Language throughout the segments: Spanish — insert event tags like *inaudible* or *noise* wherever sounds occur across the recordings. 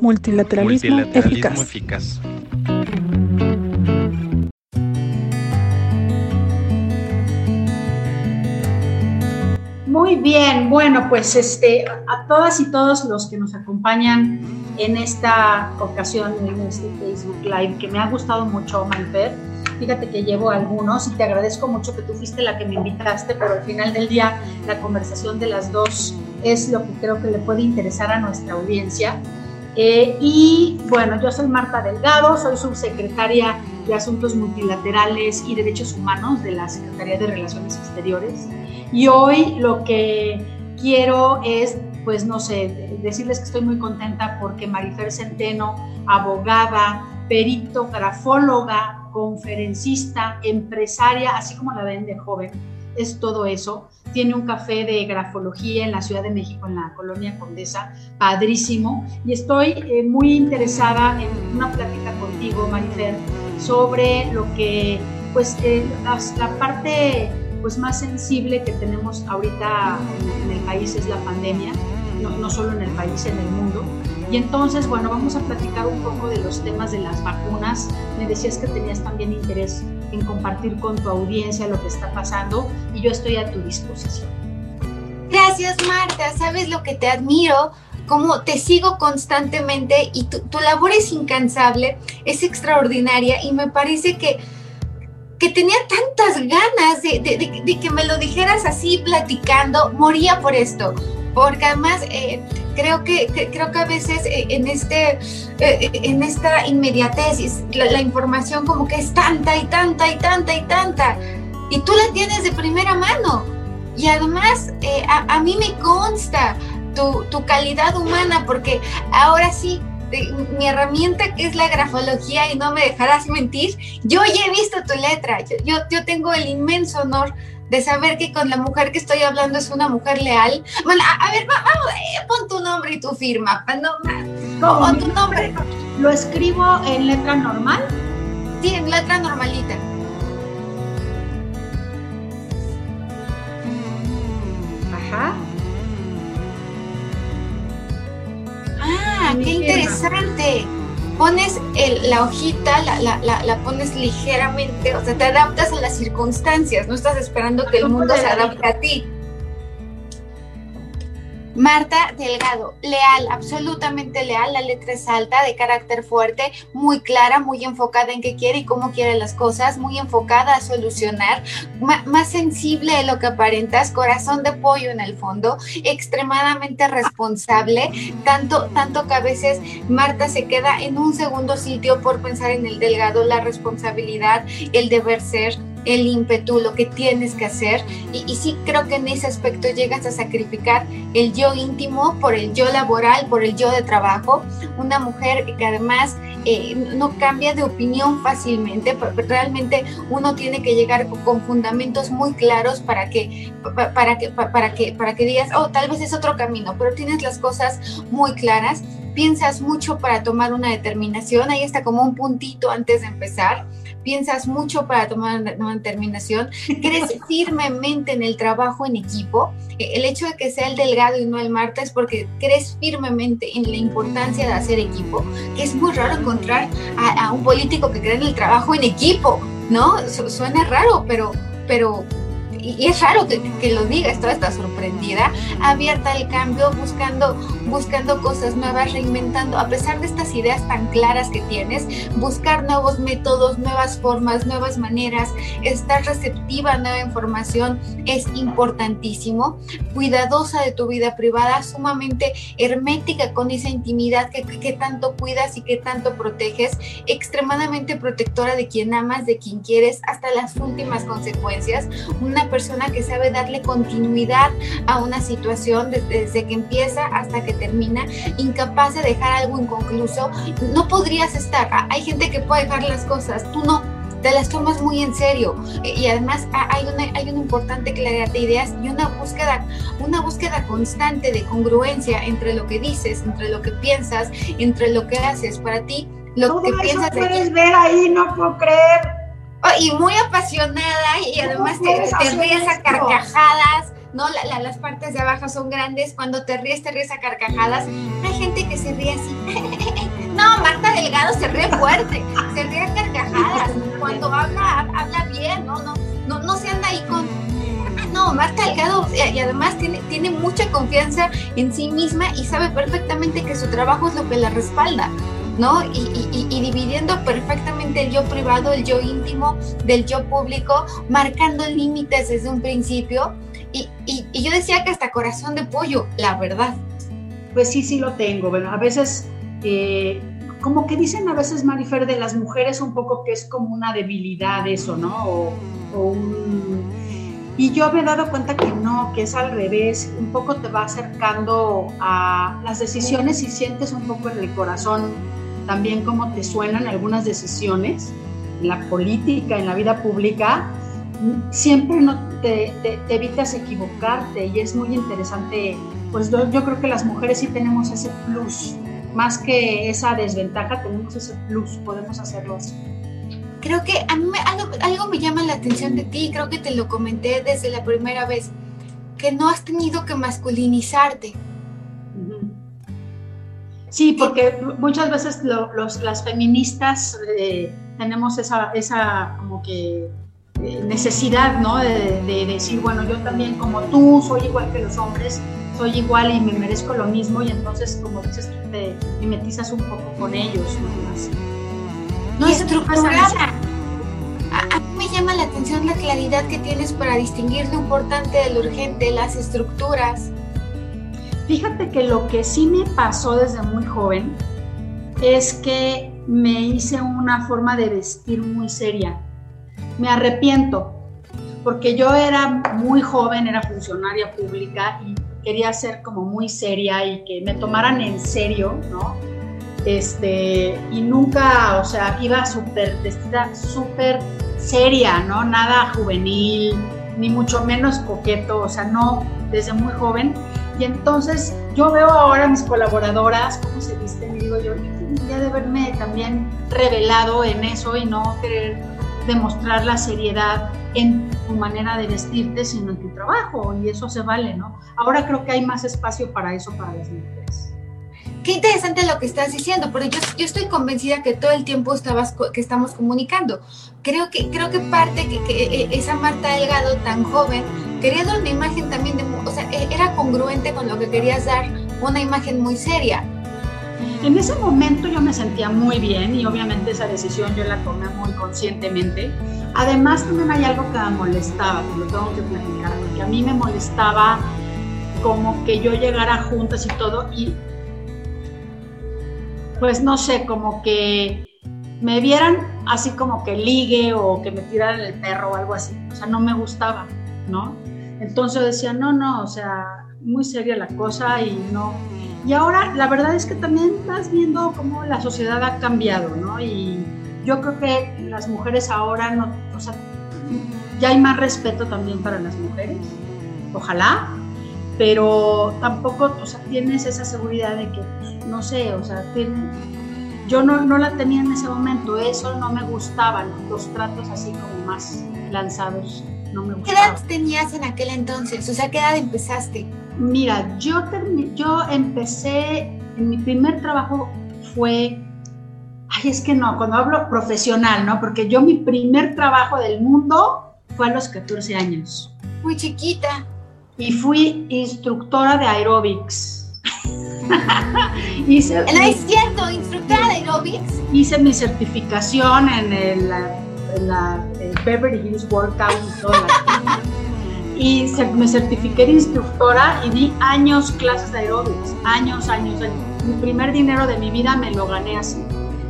Multilateralismo, eficaz. Muy bien, bueno, pues este, a todas y todos los que nos acompañan en esta ocasión, en este Facebook Live, que me ha gustado mucho, Manfer. Fíjate que llevo algunos y te agradezco mucho que tú fuiste la que me invitaste, pero al final del día la conversación de las dos es lo que creo que le puede interesar a nuestra audiencia. Eh, y bueno, yo soy Marta Delgado, soy subsecretaria de Asuntos Multilaterales y Derechos Humanos de la Secretaría de Relaciones Exteriores. Y hoy lo que quiero es, pues no sé, decirles que estoy muy contenta porque Marifer Centeno, abogada, perito, grafóloga, conferencista, empresaria, así como la ven de joven, es todo eso tiene un café de grafología en la Ciudad de México, en la colonia Condesa, padrísimo. Y estoy eh, muy interesada en una plática contigo, Marifer, sobre lo que, pues, eh, la, parte pues, más sensible que tenemos ahorita en, el país es la pandemia, no, no solo en el país, en el mundo. Y entonces, bueno, vamos a platicar un poco de los temas de las vacunas. Me decías que tenías también interés en compartir con tu audiencia lo que está pasando y yo estoy a tu disposición. Gracias, Marta. ¿Sabes lo que te admiro? Cómo te sigo constantemente y tu, labor es incansable, es extraordinaria y me parece que, que tenía tantas ganas de, de, que me lo dijeras así platicando, moría por esto, porque además... Eh, creo que, creo que a veces eh, en, este, eh, en esta inmediatez la, información como que es tanta y tanta y tanta y tanta, y tú la tienes de primera mano. Y además, eh, a, mí me consta tu, tu, calidad humana, porque ahora sí, mi herramienta que es la grafología, y no me dejarás mentir, yo ya he visto tu letra, yo, yo tengo el inmenso honor de saber que con la mujer que estoy hablando es una mujer leal. Bueno, a, ver, vamos, eh, pon tu nombre y tu firma. No, pon tu nombre. ¿Lo escribo en letra normal? Sí, en letra normalita. Ajá. Ah, qué interesante pones la hojita, la, pones ligeramente, o sea, te adaptas a las circunstancias, no estás esperando que el mundo se adapte a ti. Marta Delgado, leal, absolutamente leal, la letra es alta, de carácter fuerte, muy clara, muy enfocada en qué quiere y cómo quiere las cosas, muy enfocada a solucionar, más sensible de lo que aparentas, corazón de pollo en el fondo, extremadamente responsable, tanto, tanto que a veces Marta se queda en un segundo sitio por pensar en el Delgado, la responsabilidad, el deber ser el ímpetu, lo que tienes que hacer. Y, sí creo que en ese aspecto llegas a sacrificar el yo íntimo por el yo laboral, por el yo de trabajo. Una mujer que además eh, no cambia de opinión fácilmente, realmente uno tiene que llegar con fundamentos muy claros para que, para que, para que, para que digas, oh, tal vez es otro camino, pero tienes las cosas muy claras piensas mucho para tomar una determinación, ahí está como un puntito antes de empezar, piensas mucho para tomar una determinación, *laughs* crees firmemente en el trabajo en equipo. El hecho de que sea el delgado y no el Marta es porque crees firmemente en la importancia de hacer equipo, que es muy raro encontrar a, un político que cree en el trabajo en equipo, ¿no? suena raro, pero, pero y, es raro que, lo diga, estaba está sorprendida, abierta al cambio, buscando, buscando cosas nuevas, reinventando, a pesar de estas ideas tan claras que tienes, buscar nuevos métodos, nuevas formas, nuevas maneras, estar receptiva a nueva información es importantísimo, cuidadosa de tu vida privada, sumamente hermética con esa intimidad que, que tanto cuidas y que tanto proteges, extremadamente protectora de quien amas, de quien quieres, hasta las últimas consecuencias, una persona que sabe darle continuidad a una situación desde, que empieza hasta que termina, incapaz de dejar algo inconcluso, no podrías estar. Hay gente que puede dejar las cosas, tú no te las tomas muy en serio y además hay una, hay una importante claridad de ideas y una búsqueda, una búsqueda constante de congruencia entre lo que dices, entre lo que piensas, entre lo que haces para ti. Lo que piensas puedes ver ahí, no puedo creer. Y muy apasionada y además te, ríes a carcajadas. ¿no? las partes de abajo son grandes, cuando te ríes, te ríes a carcajadas. Hay gente que se ríe así. *laughs* no, Marta Delgado se ríe fuerte, se ríe a carcajadas. Cuando habla, habla bien, ¿no? No, no, no se anda ahí con no, Marta Delgado y además tiene, tiene mucha confianza en sí misma y sabe perfectamente que su trabajo es lo que la respalda. ¿No? Y, dividiendo perfectamente el yo privado, el yo íntimo del yo público, marcando límites desde un principio. Y, yo decía que hasta corazón de pollo, la verdad. Pues sí, sí lo tengo. Bueno, a veces, eh, como que dicen a veces, Marifer, de las mujeres un poco que es como una debilidad eso, ¿no? O, y yo me he dado cuenta que no, que es al revés, un poco te va acercando a las decisiones y sientes un poco en el corazón también cómo te suenan algunas decisiones en la política, en la vida pública. Siempre no te, evitas equivocarte y es muy interesante. Pues yo, creo que las mujeres sí tenemos ese plus, más que esa desventaja, tenemos ese plus, podemos hacerlo así creo que a mí algo, me llama la atención de ti, creo que te lo comenté desde la primera vez, que no has tenido que masculinizarte. Sí, porque muchas veces los, las feministas eh, tenemos esa, esa como que eh, necesidad, ¿no? De, decir, bueno, yo también como tú, soy igual que los hombres, soy igual y me merezco lo mismo y entonces, como dices, te mimetizas un poco con ellos, ¿no? no estructurada. A, mí me llama la atención la claridad que tienes para distinguir lo importante de lo urgente, las estructuras. Fíjate que lo que sí me pasó desde muy joven es que me hice una forma de vestir muy seria. Me arrepiento, porque yo era muy joven, era funcionaria pública y quería ser como muy seria y que me tomaran en serio, ¿no? este, y nunca, o sea, iba súper vestida, súper seria, ¿no? Nada juvenil, ni mucho menos coqueto, o sea, no, desde muy joven. Y entonces yo veo ahora a mis colaboradoras cómo se visten y digo yo, ya de haberme también revelado en eso y no querer demostrar la seriedad en tu manera de vestirte, sino en tu trabajo, y eso se vale, ¿no? Ahora creo que hay más espacio para eso para las mujeres. Qué interesante lo que estás diciendo, pero yo, yo estoy convencida que todo el tiempo estabas, que estamos comunicando. Creo que, creo que parte que, que e, esa Marta Delgado tan joven quería dar una imagen también de, o sea, e, era congruente con lo que querías dar, una imagen muy seria. En ese momento yo me sentía muy bien y obviamente esa decisión yo la tomé muy conscientemente. Además también hay algo que me molestaba, que lo tengo que platicar, porque a mí me molestaba como que yo llegara juntas y todo y pues no sé, como que me vieran así como que ligue o que me tiraran el perro o algo así. O sea, no me gustaba, ¿no? Entonces decía, no, no, o sea, muy seria la cosa y no. Y ahora la verdad es que también estás viendo cómo la sociedad ha cambiado, ¿no? Y yo creo que las mujeres ahora, no, o sea, ya hay más respeto también para las mujeres, ojalá, pero tampoco, o sea, tienes esa seguridad de que, pues, no sé, o sea, yo no, no, la tenía en ese momento, eso no me gustaban, los tratos así como más lanzados, no me gustaban. ¿Qué edad tenías en aquel entonces? O sea, ¿qué edad empezaste? Mira, yo, yo empecé, en mi primer trabajo fue, ay, es que no, cuando hablo profesional, ¿no? Porque yo mi primer trabajo del mundo fue a los 14 años. Muy chiquita y fui instructora de aerobics. *laughs* hice, ¿No es cierto? ¿Instructora de aerobics? Hice mi certificación en, el, en la Beverly Hills Workout y todo. *laughs* y me certifiqué de instructora y di años clases de aerobics. Años, años, años. Mi primer dinero de mi vida me lo gané así.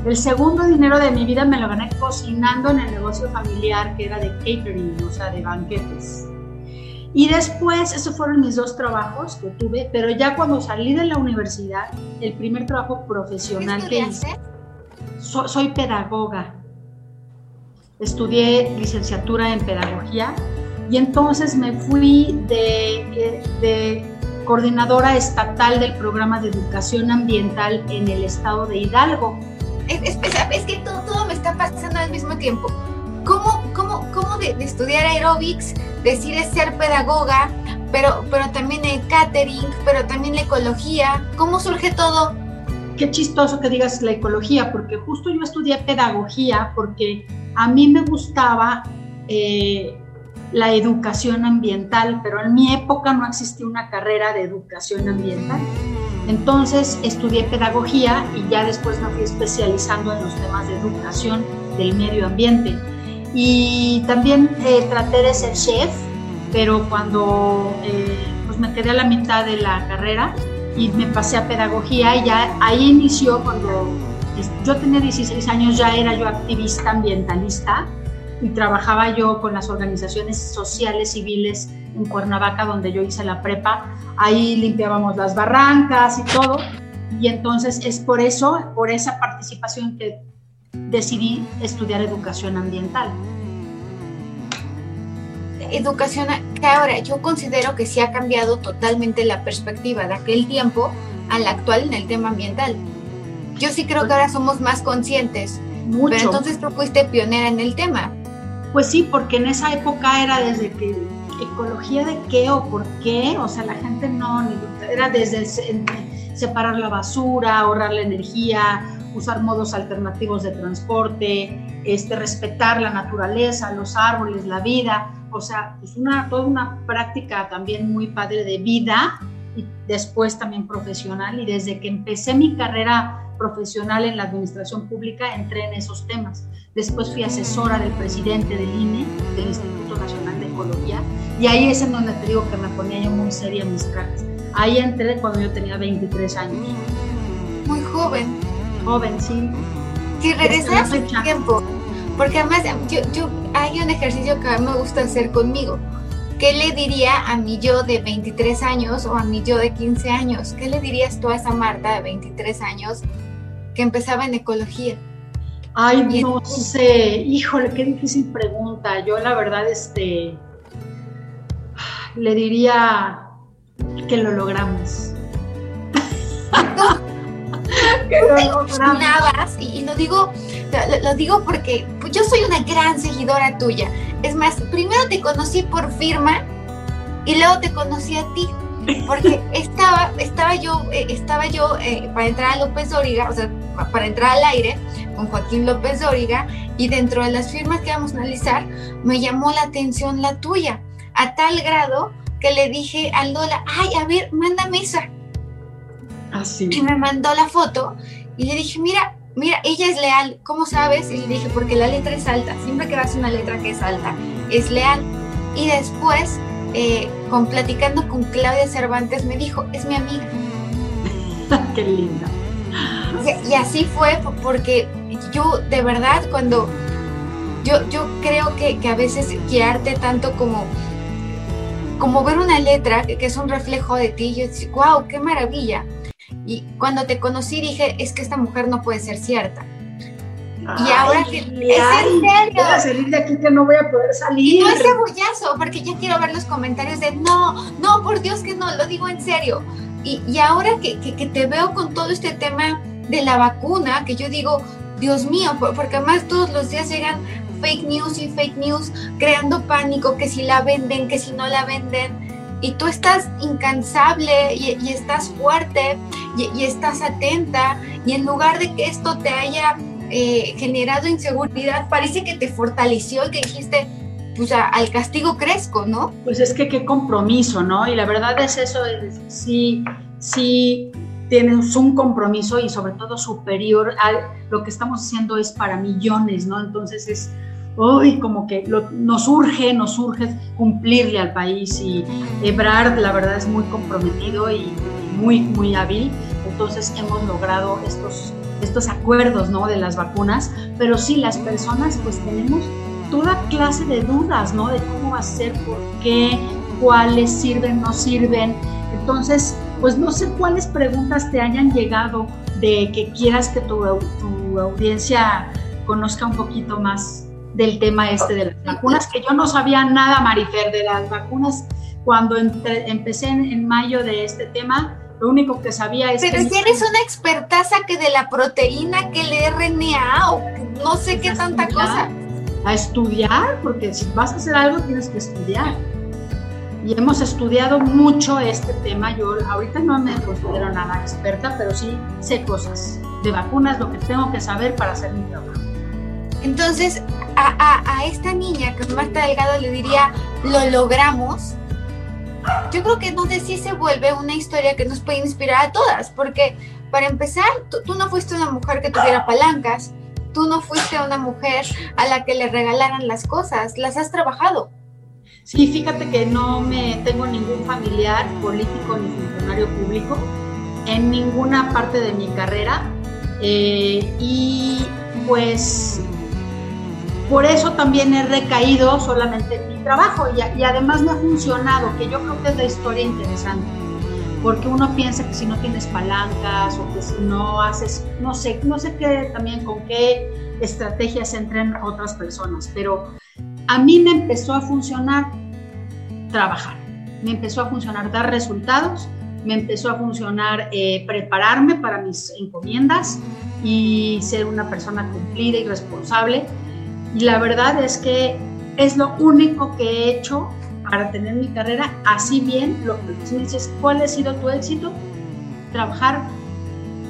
El segundo dinero de mi vida me lo gané cocinando en el negocio familiar que era de catering, o sea, de banquetes. Y después, esos fueron mis dos trabajos que tuve, pero ya cuando salí de la universidad, el primer trabajo profesional que hice, soy pedagoga. Estudié licenciatura en pedagogía y entonces me fui de, de coordinadora estatal del programa de educación ambiental en el estado de Hidalgo. Es, es, es que todo, todo me está pasando al mismo tiempo ¿cómo, cómo, cómo de, estudiar aerobics decides ser pedagoga, pero, pero también el catering, pero también la ecología? ¿Cómo surge todo? Qué chistoso que digas la ecología, porque justo yo estudié pedagogía porque a mí me gustaba eh, la educación ambiental, pero en mi época no existía una carrera de educación ambiental. Entonces estudié pedagogía y ya después me fui especializando en los temas de educación del medio ambiente. Y también eh, traté de ser chef, pero cuando eh, pues me quedé a la mitad de la carrera y me pasé a pedagogía y ya ahí inició cuando yo tenía 16 años, ya era yo activista ambientalista y trabajaba yo con las organizaciones sociales civiles en Cuernavaca, donde yo hice la prepa. Ahí limpiábamos las barrancas y todo. Y entonces es por eso, por esa participación que decidí estudiar educación ambiental. Educación, que ahora yo considero que sí ha cambiado totalmente la perspectiva de aquel tiempo a la actual en el tema ambiental. Yo sí creo que ahora somos más conscientes. Mucho. Pero entonces tú fuiste pionera en el tema. Pues sí, porque en esa época era desde que ecología de qué o por qué, o sea, la gente no, era desde separar la basura, ahorrar la energía, usar modos alternativos de transporte, este, respetar la naturaleza, los árboles, la vida, o sea, pues una, toda una práctica también muy padre de vida y después también profesional y desde que empecé mi carrera profesional en la administración pública entré en esos temas. Después fui asesora del presidente del INE, del Instituto Nacional de Ecología, y ahí es en donde te digo que me ponía yo muy seria mis trajes. Ahí entré cuando yo tenía 23 años. Muy joven. Joven, sí. Si regresas el tiempo, porque además yo, yo, hay un ejercicio que a mí me gusta hacer conmigo. ¿Qué le diría a mi yo de 23 años o a mi yo de 15 años? ¿Qué le dirías tú a esa Marta de 23 años que empezaba en ecología? Ay, no sé, híjole, qué difícil pregunta. Yo la verdad, este, le diría que lo logramos. Logramos. Y, lo digo, lo, digo porque yo soy una gran seguidora tuya. Es más, primero te conocí por firma y luego te conocí a ti porque *laughs* estaba, estaba yo, eh, estaba yo eh, para entrar a López Dóriga, o sea, para entrar al aire con Joaquín López Dóriga, y dentro de las firmas que vamos a analizar, me llamó la atención la tuya, a tal grado que le dije al Lola, ay, a ver, mándame esa. Así. y me mandó la foto y le dije, mira, mira, ella es leal, ¿cómo sabes? Y le dije, porque la letra es alta, siempre que vas a una letra que es alta, es leal. Y después eh, con platicando con Claudia Cervantes, me dijo, es mi amiga. *laughs* Qué linda. Y, así fue porque yo de verdad cuando yo, yo creo que, a veces guiarte tanto como, como ver una letra que, es un reflejo de ti, yo decía, wow, qué maravilla. Y cuando te conocí dije, es que esta mujer no puede ser cierta y ahora que es en serio. Voy a salir de aquí que no voy a poder salir. Y no es cebollazo, porque ya quiero ver los comentarios de no, no, por Dios que no, lo digo en serio. Y, y ahora que, que, que, te veo con todo este tema de la vacuna, que yo digo, Dios mío, porque además todos los días llegan fake news y fake news, creando pánico, que si la venden, que si no la venden. Y tú estás incansable y, estás fuerte y, estás atenta. Y en lugar de que esto te haya eh, generado inseguridad, parece que te fortaleció y que dijiste, pues al castigo crezco, ¿no? Pues es que qué compromiso, ¿no? Y la verdad es eso, sí, sí tienes un compromiso y sobre todo superior a lo que estamos haciendo es para millones, ¿no? Entonces es, hoy como que nos urge, nos urge cumplirle al país y Ebrard la verdad es muy comprometido y muy, muy hábil, entonces hemos logrado estos estos acuerdos, ¿no? De las vacunas, pero sí, las personas pues tenemos toda clase de dudas, ¿no? De cómo ser, por qué, cuáles sirven, no sirven. Entonces, pues no sé cuáles preguntas te hayan llegado de que quieras que tu, tu audiencia conozca un poquito más del tema este de las vacunas, que yo no sabía nada, Marifer, de las vacunas. Cuando empecé en mayo de este tema, lo único que sabía es Pero que... si eres una expertaza que de la proteína, que el RNA o no sé qué tanta cosa. a estudiar, porque si vas a hacer algo tienes que estudiar. Y hemos estudiado mucho este tema. Yo ahorita no me considero nada experta, pero sí sé cosas de vacunas, lo que tengo que saber para hacer mi trabajo. Entonces, a, a, esta niña que Marta Delgado le diría, lo logramos, yo creo que entonces sí se vuelve una historia que nos puede inspirar a todas, porque para empezar, tú, no fuiste una mujer que tuviera palancas, tú no fuiste una mujer a la que le regalaran las cosas, las has trabajado. Sí, fíjate que no me tengo ningún familiar político ni funcionario público en ninguna parte de mi carrera eh, y pues por eso también he recaído solamente en mi trabajo y, además me ha funcionado, que yo creo que es la historia interesante, porque uno piensa que si no tienes palancas o que si no haces, no sé, no sé qué también con qué estrategias entren otras personas, pero a mí me empezó a funcionar trabajar, me empezó a funcionar dar resultados, me empezó a funcionar eh, prepararme para mis encomiendas y ser una persona cumplida y responsable y la verdad es que es lo único que he hecho para tener mi carrera así bien. Lo que dices, ¿cuál ha sido tu éxito? Trabajar,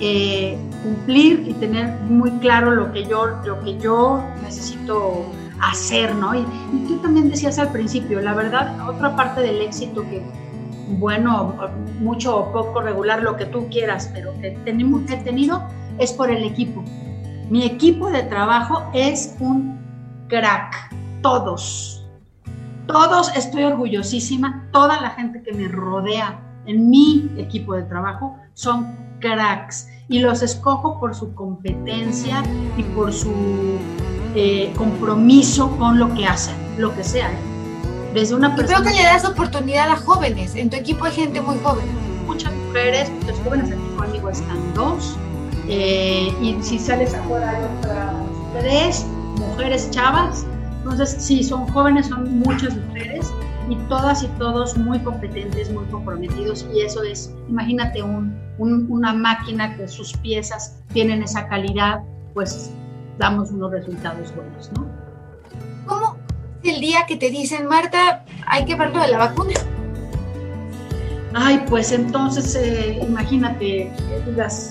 eh, cumplir y tener muy claro lo que yo, lo que yo necesito hacer, ¿no? Y, tú también decías al principio, la verdad, otra parte del éxito que, bueno, mucho o poco regular, lo que tú quieras, pero que tenemos, he tenido es por el equipo. Mi equipo de trabajo es un crack, todos. Todos estoy orgullosísima, toda la gente que me rodea en mi equipo de trabajo son cracks y los escojo por su competencia y por su eh, compromiso con lo que hacen, lo que sea. ¿eh? Desde una persona. creo que le das oportunidad a jóvenes. En tu equipo hay gente muy joven. Muchas mujeres, muchas jóvenes. Aquí conmigo están dos. Eh, y si sales afuera hay otras tres mujeres chavas. Entonces, sí, son jóvenes, son muchas mujeres y todas y todos muy competentes, muy comprometidos. Y eso es, imagínate, un, una máquina que sus piezas tienen esa calidad, pues damos unos resultados buenos, ¿no? ¿Cómo el día que te dicen, Marta, hay que ver lo de la vacuna? Ay, pues entonces eh, imagínate,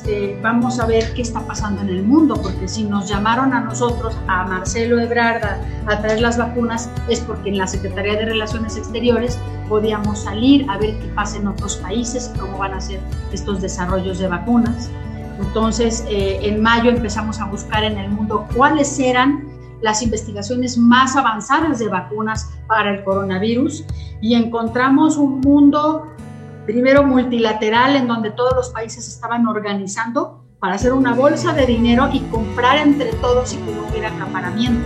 eh, vamos a ver qué está pasando en el mundo, porque si nos llamaron a nosotros, a Marcelo Ebrarda, a traer las vacunas, es porque en la Secretaría de Relaciones Exteriores podíamos salir a ver qué pasa en otros países, cómo van a ser estos desarrollos de vacunas. Entonces, eh, en mayo empezamos a buscar en el mundo cuáles eran las investigaciones más avanzadas de vacunas para el coronavirus y encontramos un mundo primero multilateral en donde todos los países estaban organizando para hacer una bolsa de dinero y comprar entre todos y que no hubiera acaparamiento.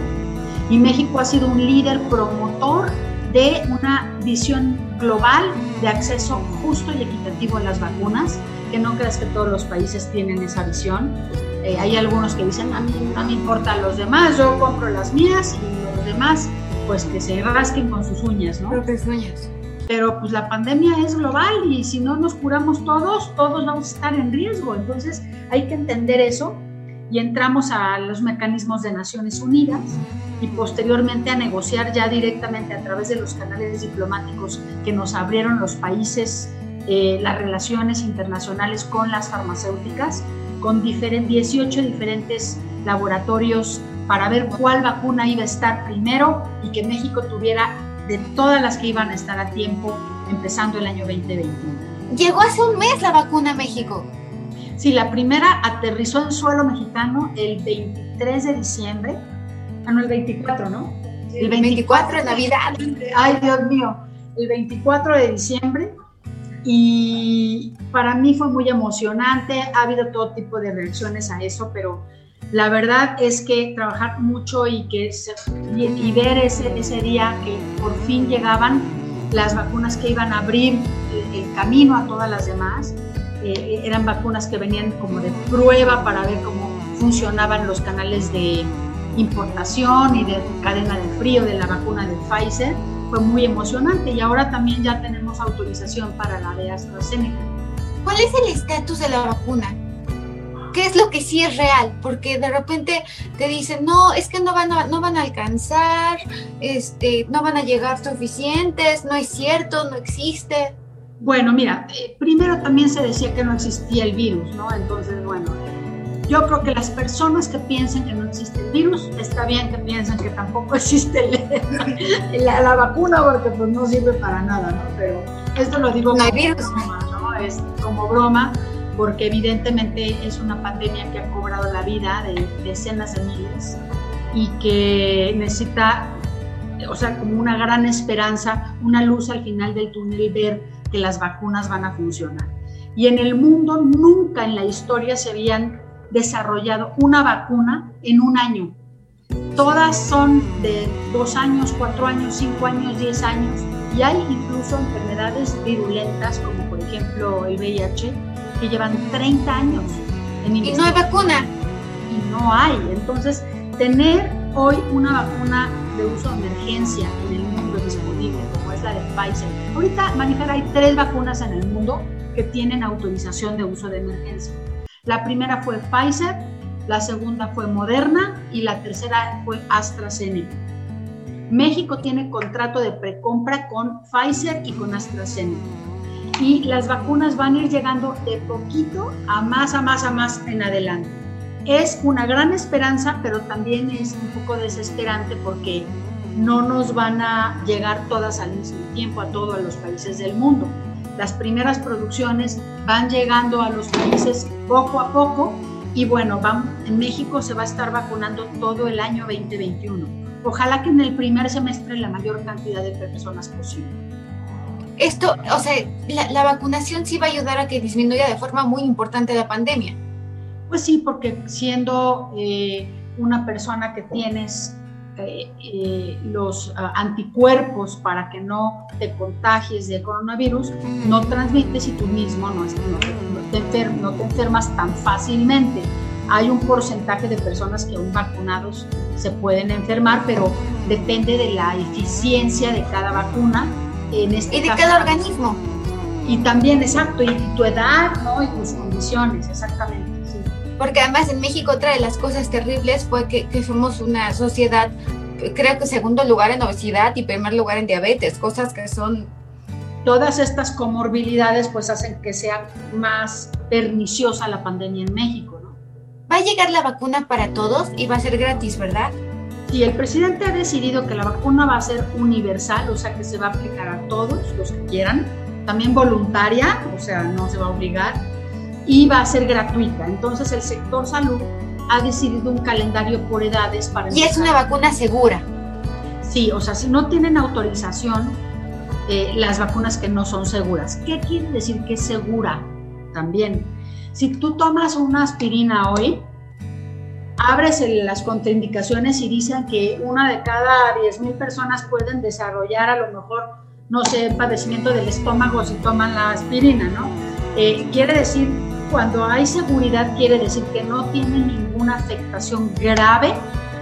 Y México ha sido un líder promotor de una visión global de acceso justo y equitativo a las vacunas, que no creas que todos los países tienen esa visión. Eh, hay algunos que dicen, a mí no me importa los demás, yo compro las mías y los demás, pues que se rasquen con sus uñas, ¿no? Propias uñas pero pues la pandemia es global y si no nos curamos todos, todos vamos a estar en riesgo. Entonces hay que entender eso y entramos a los mecanismos de Naciones Unidas y posteriormente a negociar ya directamente a través de los canales diplomáticos que nos abrieron los países eh, las relaciones internacionales con las farmacéuticas, con 18 diferentes laboratorios para ver cuál vacuna iba a estar primero y que México tuviera de todas las que iban a estar a tiempo empezando el año 2021. Llegó hace un mes la vacuna a México. Sí, la primera aterrizó en suelo mexicano el 23 de diciembre. Ah, no, el 24, ¿no? El 24 de Navidad. Ay, Dios mío. El 24 de diciembre. Y para mí fue muy emocionante. Ha habido todo tipo de reacciones a eso, pero la verdad es que trabajar mucho y, que y, ver ese, ese día que por fin llegaban las vacunas que iban a abrir el, camino a todas las demás, eh, eran vacunas que venían como de prueba para ver cómo funcionaban los canales de importación y de cadena de frío de la vacuna de Pfizer, fue muy emocionante y ahora también ya tenemos autorización para la de AstraZeneca. ¿Cuál es el estatus de la vacuna? ¿Qué es lo que sí es real? Porque de repente te dicen, no, es que no van a, no van a alcanzar, este, no van a llegar suficientes, no es cierto, no existe. Bueno, mira, eh, primero también se decía que no existía el virus, ¿no? Entonces, bueno, yo creo que las personas que piensen que no existe el virus, está bien que piensen que tampoco *laughs* existe la, vacuna porque pues no sirve para nada, ¿no? Pero esto lo digo como broma, ¿no? Es como broma porque evidentemente es una pandemia que ha cobrado la vida de decenas de miles y que necesita, o sea, como una gran esperanza, una luz al final del túnel, ver que las vacunas van a funcionar. Y en el mundo nunca en la historia se habían desarrollado una vacuna en un año. Todas son de dos años, cuatro años, cinco años, diez años. Y hay incluso enfermedades virulentas, como por ejemplo el VIH, que llevan 30 años en Y no hay vacuna. Y no hay. Entonces, tener hoy una vacuna de uso de emergencia en el mundo disponible, como es la de Pfizer. Ahorita, manejar hay tres vacunas en el mundo que tienen autorización de uso de emergencia. La primera fue Pfizer, la segunda fue Moderna y la tercera fue AstraZeneca. México tiene contrato de precompra con Pfizer y con AstraZeneca y las vacunas van a ir llegando de poquito a más, a más, a más en adelante. Es una gran esperanza, pero también es un poco desesperante porque no nos van a llegar todas al mismo tiempo a todos los países del mundo. Las primeras producciones van llegando a los países poco a poco y bueno, en México se va a estar vacunando todo el año 2021. Ojalá que en el primer semestre la mayor cantidad de personas posible esto, o sea, la, vacunación sí va a ayudar a que disminuya de forma muy importante la pandemia. Pues sí, porque siendo eh, una persona que tienes eh, eh, los ah, anticuerpos para que no te contagies de coronavirus, no transmites y tú mismo no, te, no te enfermas tan fácilmente. Hay un porcentaje de personas que aún vacunados se pueden enfermar, pero depende de la eficiencia de cada vacuna este y de cada organismo. Y también, exacto, y tu edad, ¿no? Y tus condiciones, exactamente. Porque además en México otra de las cosas terribles fue que, que somos una sociedad, creo que segundo lugar en obesidad y primer lugar en diabetes, cosas que son todas estas comorbilidades pues hacen que sea más perniciosa la pandemia en México, ¿no? Va a llegar la vacuna para todos y va a ser gratis, ¿verdad? Si el presidente ha decidido que la vacuna va a ser universal, o sea que se va a aplicar a todos los que quieran, también voluntaria, o sea, no se va a obligar, y va a ser gratuita. Entonces el sector salud ha decidido un calendario por edades para... Y es una vacuna segura. Sí, o sea, si no tienen autorización, eh, las vacunas que no son seguras. ¿Qué quiere decir que es segura? También. Si tú tomas una aspirina hoy, abres las contraindicaciones y dicen que una de cada 10.000 personas pueden desarrollar a lo mejor, no sé, padecimiento del estómago si toman la aspirina, ¿no? Eh, quiere decir, cuando hay seguridad, quiere decir que no tiene ninguna afectación grave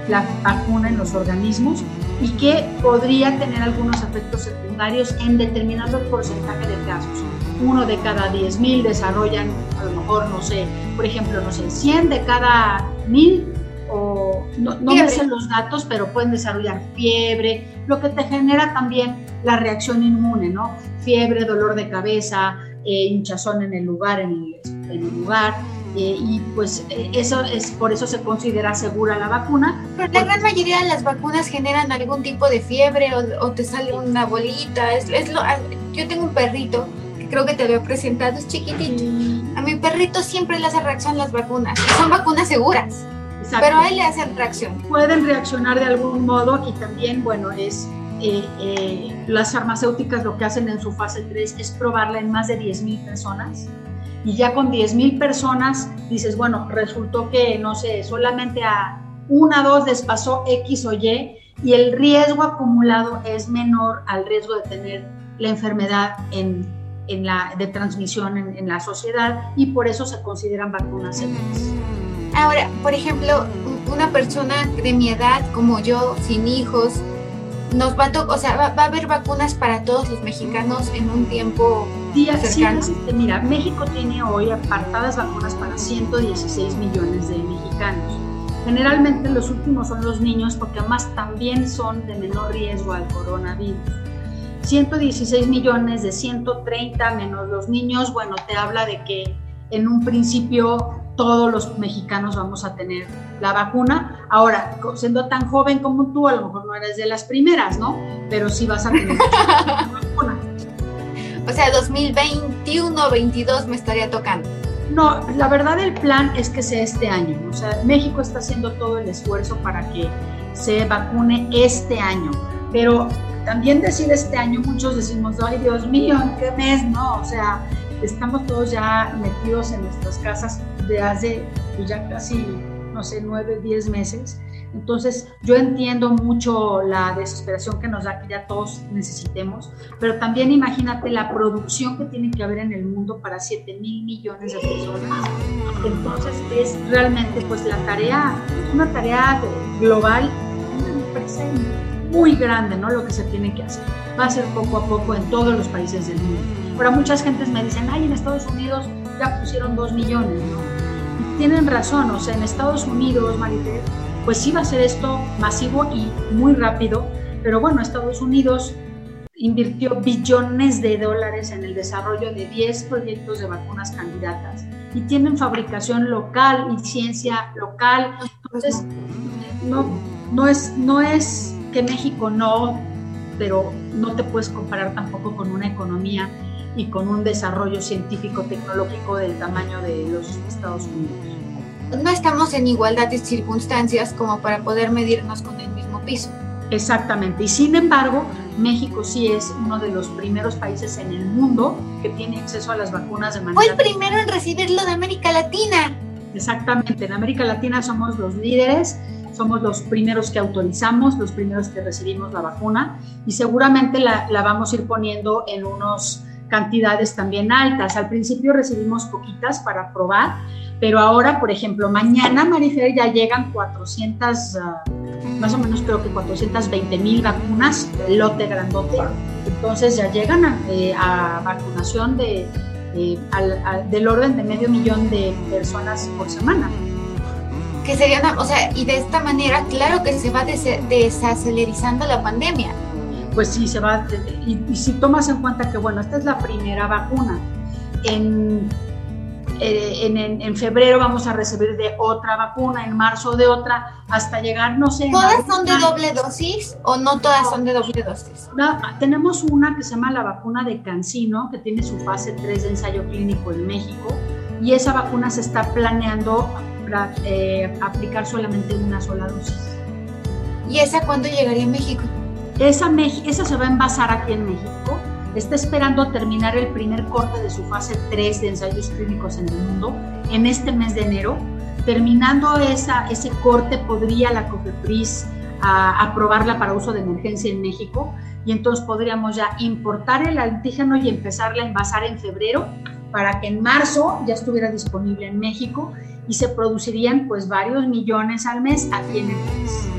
la vacuna en los organismos y que podría tener algunos efectos secundarios en determinado porcentaje de casos. Uno de cada 10.000 desarrollan, a lo mejor, no sé, por ejemplo, no sé, 100 de cada mil o no, no me sé los datos, pero pueden desarrollar fiebre, lo que te genera también la reacción inmune, ¿no? Fiebre, dolor de cabeza, eh, hinchazón en el lugar, en el, en el lugar. Eh, y pues eh, eso es por eso se considera segura la vacuna. Pero la gran mayoría de las vacunas generan algún tipo de fiebre o, te sale una bolita. Es, es lo, ah, yo tengo un perrito que creo que te había presentado, es chiquitito. A mi perrito siempre le hace reacción las vacunas. son vacunas seguras. Pero a él le hacen reacción. Pueden reaccionar de algún modo y también, bueno, es eh, eh, las farmacéuticas lo que hacen en su fase 3 es probarla en más de 10.000 personas. Y ya con 10.000 personas dices, bueno, resultó que, no sé, solamente a una, dos les pasó X o Y y el riesgo acumulado es menor al riesgo de tener la enfermedad en, en la, de transmisión en, en, la sociedad y por eso se consideran vacunas seguras. Ahora, por ejemplo, una persona de mi edad, como yo, sin hijos, nos va a o sea, va, a haber vacunas para todos los mexicanos en un tiempo días cercanos. mira, México tiene hoy apartadas vacunas para 116 millones de mexicanos. Generalmente los últimos son los niños porque además también son de menor riesgo al coronavirus. 116 millones de 130 menos los niños, bueno, te habla de que en un principio todos los mexicanos vamos a tener la vacuna. Ahora, siendo tan joven como tú, a lo mejor no eres de las primeras, ¿no? Pero sí vas a tener. *laughs* O sea, 2021, 22 me estaría tocando. No, la verdad el plan es que sea este año. O sea, México está haciendo todo el esfuerzo para que se vacune este año. Pero también decir este año, muchos decimos, ay Dios mío, ¿en qué mes? No, o sea, estamos todos ya metidos en nuestras casas de hace pues, ya casi, no sé, nueve, diez meses. Entonces, yo entiendo mucho la desesperación que nos da que ya todos necesitemos, pero también imagínate la producción que tiene que haber en el mundo para 7 mil millones de personas. Entonces, es realmente pues la tarea, una tarea global, una empresa muy grande, ¿no? Lo que se tiene que hacer. Va a ser poco a poco en todos los países del mundo. Pero muchas gentes me dicen, ay, en Estados Unidos ya pusieron dos millones, ¿no? Y tienen razón, o sea, en Estados Unidos, Maribel, pues sí va a ser esto masivo y muy rápido, pero bueno, Estados Unidos invirtió billones de dólares en el desarrollo de 10 proyectos de vacunas candidatas y tienen fabricación local y ciencia local. Entonces, no, no, es, no es que México no, pero no te puedes comparar tampoco con una economía y con un desarrollo científico tecnológico del tamaño de los Estados Unidos. No estamos en igualdad de circunstancias como para poder medirnos con el mismo piso. Exactamente, y sin embargo, México sí es uno de los primeros países en el mundo que tiene acceso a las vacunas de manera... Fue el primero en recibirlo de América Latina. Exactamente, en América Latina somos los líderes somos los primeros que autorizamos, los primeros que recibimos la vacuna y seguramente la, vamos a ir poniendo en unas cantidades también altas. Al principio recibimos poquitas para probar, pero ahora, por ejemplo, mañana, Marifer, ya llegan 400, ah, más o menos creo que 420 mil vacunas, lote grandote. Entonces ya llegan a, eh, vacunación de, del orden de medio millón de personas por semana que sería o sea, y de esta manera, claro que se va desacelerizando la pandemia. Pues sí, se va, y, si tomas en cuenta que, bueno, esta es la primera vacuna, en, eh, en, en, febrero vamos a recibir de otra vacuna, en marzo de otra, hasta llegar, no sé. ¿Todas son de doble dosis o no todas son de doble dosis? No, tenemos una que se llama la vacuna de Cancino, que tiene su fase 3 de ensayo clínico en México, y esa vacuna se está planeando eh, aplicar solamente una sola dosis. ¿Y esa cuándo llegaría a México? Esa, esa se va a envasar aquí en México. Está esperando terminar el primer corte de su fase 3 de ensayos clínicos en el mundo en este mes de enero. Terminando esa, ese corte, podría la COFEPRIS aprobarla para uso de emergencia en México y entonces podríamos ya importar el antígeno y empezarla a envasar en febrero para que en marzo ya estuviera disponible en México y se producirían pues varios millones al mes aquí en el país.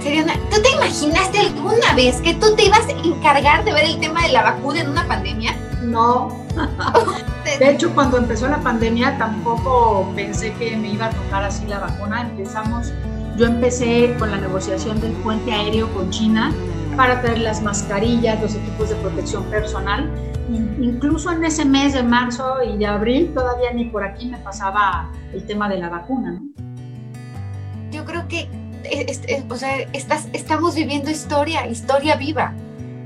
¿Tú te imaginaste alguna vez que tú te ibas a encargar de ver el tema de la vacuna en una pandemia? No. *laughs* De hecho, cuando empezó la pandemia tampoco pensé que me iba a tocar así la vacuna. Empezamos, yo empecé con la negociación del puente aéreo con China para traer las mascarillas, los equipos de protección personal. Incluso en ese mes de marzo y de abril todavía ni por aquí me pasaba el tema de la vacuna. ¿no? Yo creo que o sea, estamos viviendo historia, historia viva.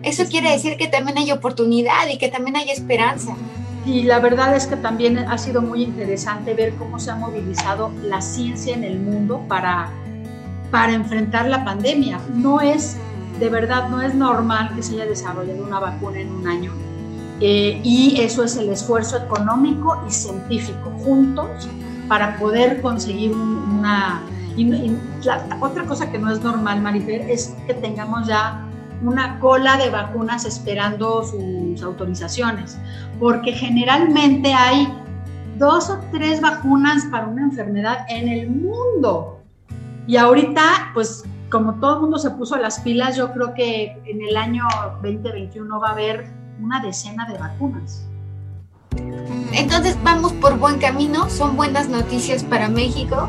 Eso quiere decir que también hay oportunidad y que también hay esperanza. Y la verdad es que también ha sido muy interesante ver cómo se ha movilizado la ciencia en el mundo para, para enfrentar la pandemia. No es de verdad no es normal que se haya desarrollado una vacuna en un año. Eh, y eso es el esfuerzo económico y científico juntos para poder conseguir una... otra cosa que no es normal, Marifer, es que tengamos ya una cola de vacunas esperando sus autorizaciones, porque generalmente hay dos o tres vacunas para una enfermedad en el mundo. Y ahorita, pues como todo el mundo se puso las pilas, yo creo que en el año 2021 va a haber una decena de vacunas. Entonces vamos por buen camino, son buenas noticias para México.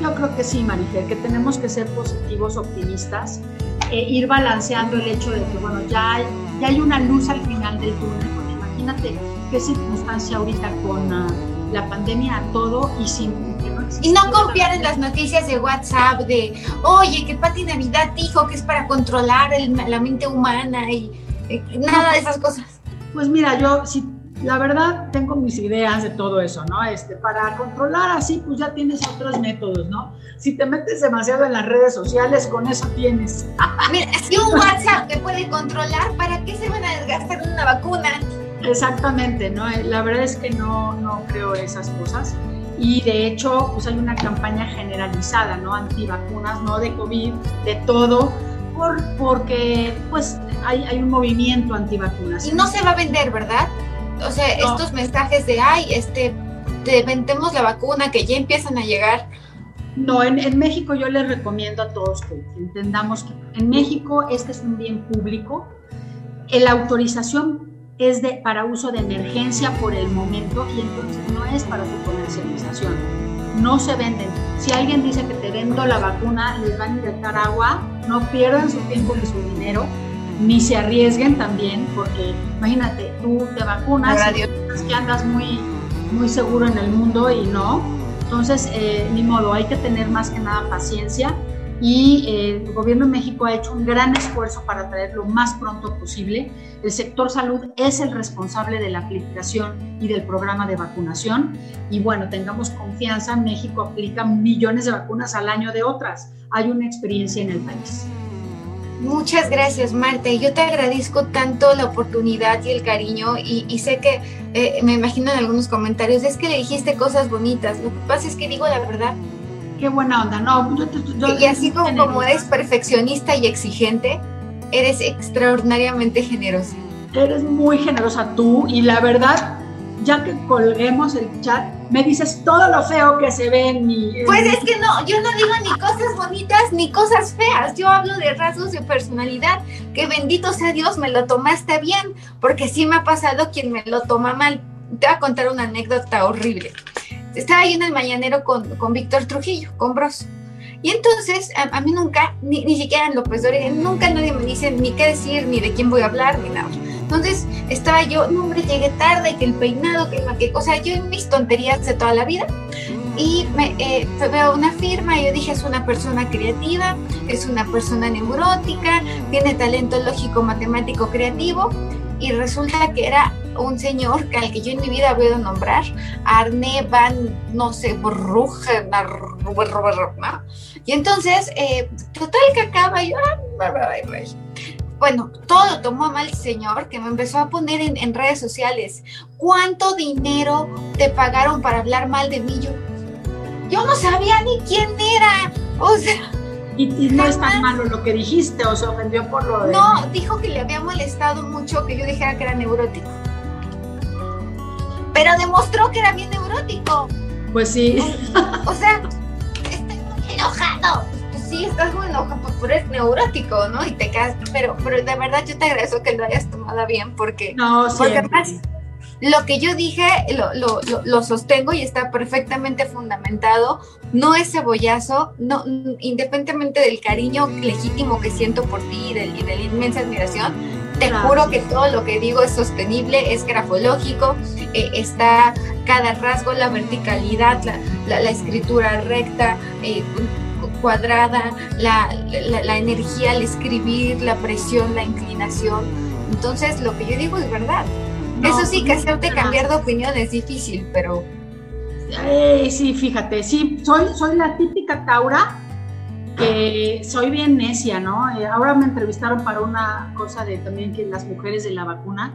Yo creo que sí, Marifer, que tenemos que ser positivos, optimistas, e ir balanceando el hecho de que, bueno, ya hay, ya hay una luz al final del túnel, porque imagínate qué circunstancia ahorita con uh, la pandemia a todo y sin y no confiar en las noticias de WhatsApp de, oye, que Pati Navidad dijo que es para controlar la mente humana y, nada de esas cosas. Pues mira, yo sí, la verdad tengo mis ideas de todo eso, ¿no? Este, para controlar así, pues ya tienes otros métodos, ¿no? Si te metes demasiado en las redes sociales, con eso tienes. *laughs* mira, si un WhatsApp te puede controlar, ¿para qué se van a desgastar una vacuna? Exactamente, ¿no? La verdad es que no, no creo esas cosas y de hecho pues hay una campaña generalizada, ¿no? Antivacunas, no de COVID, de todo, por, porque pues hay, hay un movimiento antivacunas. Y no se va a vender, ¿verdad? O sea, estos mensajes de, ay, este, te vendemos la vacuna, que ya empiezan a llegar. No, en, en, México yo les recomiendo a todos que entendamos que en México este es un bien público. La autorización es de, para uso de emergencia por el momento y entonces no es para su comercialización. No se venden. Si alguien dice que te vendo la vacuna, les van a inyectar agua, no pierdan su tiempo ni su dinero, ni se arriesguen también, porque imagínate, tú te vacunas y que andas muy, muy seguro en el mundo y no. Entonces, eh, ni modo, hay que tener más que nada paciencia y eh, el gobierno de México ha hecho un gran esfuerzo para traerlo lo más pronto posible. El sector salud es el responsable de la aplicación y del programa de vacunación y bueno, tengamos confianza, México aplica millones de vacunas al año de otras. Hay una experiencia en el país. Muchas gracias, Marta. Yo te agradezco tanto la oportunidad y el cariño y, sé que eh, me imagino en algunos comentarios, es que le dijiste cosas bonitas. Lo que pasa es que digo la verdad Qué buena onda, no. y así como, como eres perfeccionista y exigente, eres extraordinariamente generosa. Eres muy generosa tú y la verdad, ya que colguemos el chat, me dices todo lo feo que se ve en mi... Pues es que no, yo no digo ni cosas bonitas ni cosas feas, yo hablo de rasgos de personalidad, que bendito sea Dios me lo tomaste bien, porque sí me ha pasado quien me lo toma mal. Te voy a contar una anécdota horrible estaba ahí en el mañanero con, con Víctor Trujillo, con Bros. Y entonces, a, mí nunca, ni, ni, siquiera en López Dóriga, nunca nadie me dice ni qué decir, ni de quién voy a hablar, ni nada. Entonces, estaba yo, no hombre, llegué tarde, que el peinado, que que o sea, yo en mis tonterías de toda la vida. Y me, eh, veo una firma y yo dije, es una persona creativa, es una persona neurótica, tiene talento lógico, matemático, creativo. Y resulta que era un señor que al que yo en mi vida voy a nombrar, Arne Van, no sé, Brugge, y entonces, eh, total que acaba yo, ah, bueno, todo tomó mal el señor que me empezó a poner en, redes sociales. ¿Cuánto dinero te pagaron para hablar mal de mí? Yo, yo no sabía ni quién era. O sea, y, no es tan malo lo que dijiste o se ofendió por lo de... No, dijo que le había molestado mucho que yo dijera que era neurótico pero demostró que era bien neurótico. Pues sí. O, sea, estoy muy enojado. Pues sí, estás muy enojado, porque eres neurótico, ¿no? Y te quedas, pero, pero de verdad yo te agradezco que lo hayas tomado bien, porque, no, porque además lo que yo dije lo, lo, lo, sostengo y está perfectamente fundamentado. No es cebollazo, no, independientemente del cariño legítimo que siento por ti y de, y de la inmensa admiración, te juro que todo lo que digo es sostenible, es grafológico, eh, está cada rasgo, la verticalidad, la, escritura recta, eh, cuadrada, la, la, energía al escribir, la presión, la inclinación. Entonces, lo que yo digo es verdad. Eso sí, que hacerte cambiar de opinión es difícil, pero... sí, fíjate, sí, soy, soy la típica Taura que soy bien necia, ¿no? Eh, ahora me entrevistaron para una cosa de también que las mujeres de la vacuna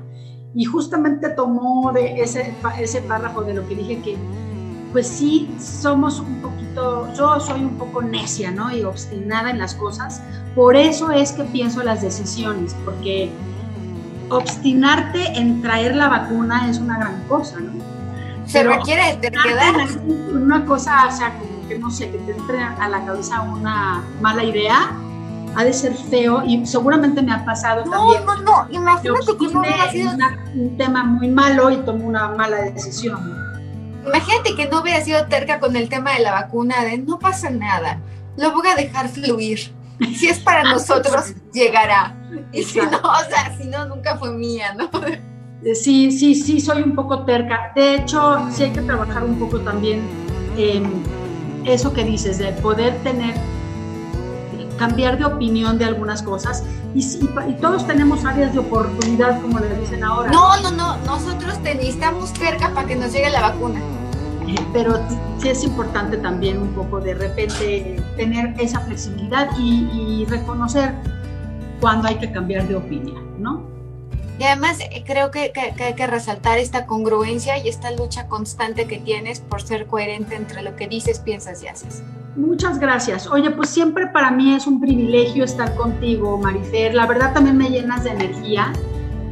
y justamente tomó de ese, ese párrafo de lo que dije que pues sí somos un poquito, yo soy un poco necia, ¿no? Y obstinada en las cosas. Por eso es que pienso las decisiones, porque obstinarte en traer la vacuna es una gran cosa, ¿no? Se requiere de quedar. Una cosa, o sea, no sé, que te entre a la cabeza una mala idea, ha de ser feo y seguramente me ha pasado no, también. No, no, no, imagínate que no hubiera sido un tema muy malo y tomó una mala decisión. Imagínate que no hubiera sido terca con el tema de la vacuna, de no pasa nada, lo voy a dejar fluir. *laughs* Si es para nosotros, llegará. Y si no, o sea, si no, nunca fue mía, ¿no? Sí, sí, sí, soy un poco terca. De hecho, sí hay que trabajar un poco también en eso que dices, de poder tener, cambiar de opinión de algunas cosas. Y, y, todos tenemos áreas de oportunidad, como le dicen ahora. No, no, no, nosotros necesitamos cerca para que nos llegue la vacuna. Pero sí es importante también un poco de repente tener esa flexibilidad y, y reconocer cuando hay que cambiar de opinión, ¿no? Y además eh, creo que, hay que resaltar esta congruencia y esta lucha constante que tienes por ser coherente entre lo que dices, piensas y haces. Muchas gracias. Oye, pues siempre para mí es un privilegio estar contigo, Marifer. La verdad también me llenas de energía.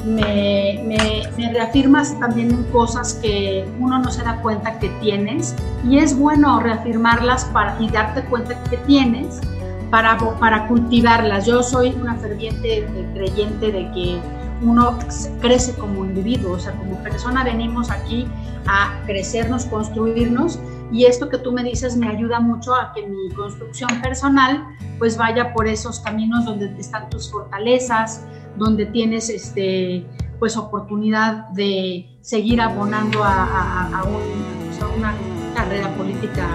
Me, me, reafirmas también cosas que uno no se da cuenta que tienes y es bueno reafirmarlas para, y darte cuenta que tienes para, para cultivarlas. Yo soy una ferviente creyente de que uno crece como individuo, o sea, como persona venimos aquí a crecernos, construirnos y esto que tú me dices me ayuda mucho a que mi construcción personal pues vaya por esos caminos donde están tus fortalezas, donde tienes este pues oportunidad de seguir abonando a, una carrera política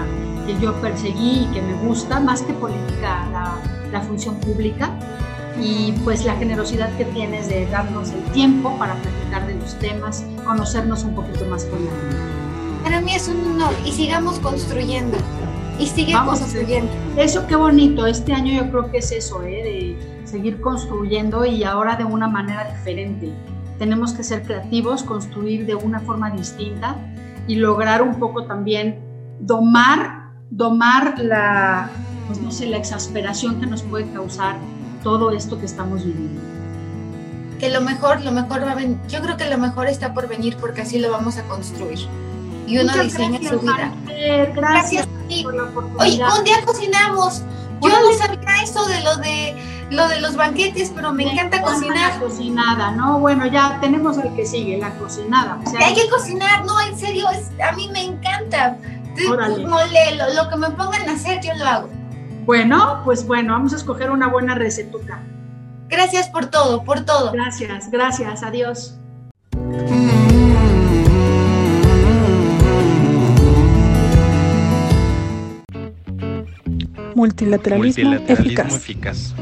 que yo perseguí y que me gusta, más que política, la, la función pública y pues la generosidad que tienes de darnos el tiempo para platicar de los temas, conocernos un poquito más con la gente. Para mí es un honor y sigamos construyendo y sigue construyendo. Eso qué bonito, este año yo creo que es eso, ¿eh? de seguir construyendo y ahora de una manera diferente. Tenemos que ser creativos, construir de una forma distinta y lograr un poco también domar, domar la, pues no sé, la exasperación que nos puede causar todo esto que estamos viviendo. Que lo mejor, lo mejor va a venir, yo creo que lo mejor está por venir porque así lo vamos a construir. Y uno diseña su vida. gracias, Oye, un día cocinamos. Yo no sabía eso de lo de lo de los banquetes, pero me encanta cocinar. La cocinada, ¿no? Bueno, ya tenemos el que sigue, la cocinada. hay que cocinar, no, en serio, es, a mí me encanta. Mole, lo, lo que me pongan a hacer, yo lo hago. Bueno, pues bueno, vamos a escoger una buena recetuca. Gracias por todo, por todo. Gracias, gracias, adiós. Multilateralismo, eficaz.